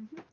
Mm -hmm.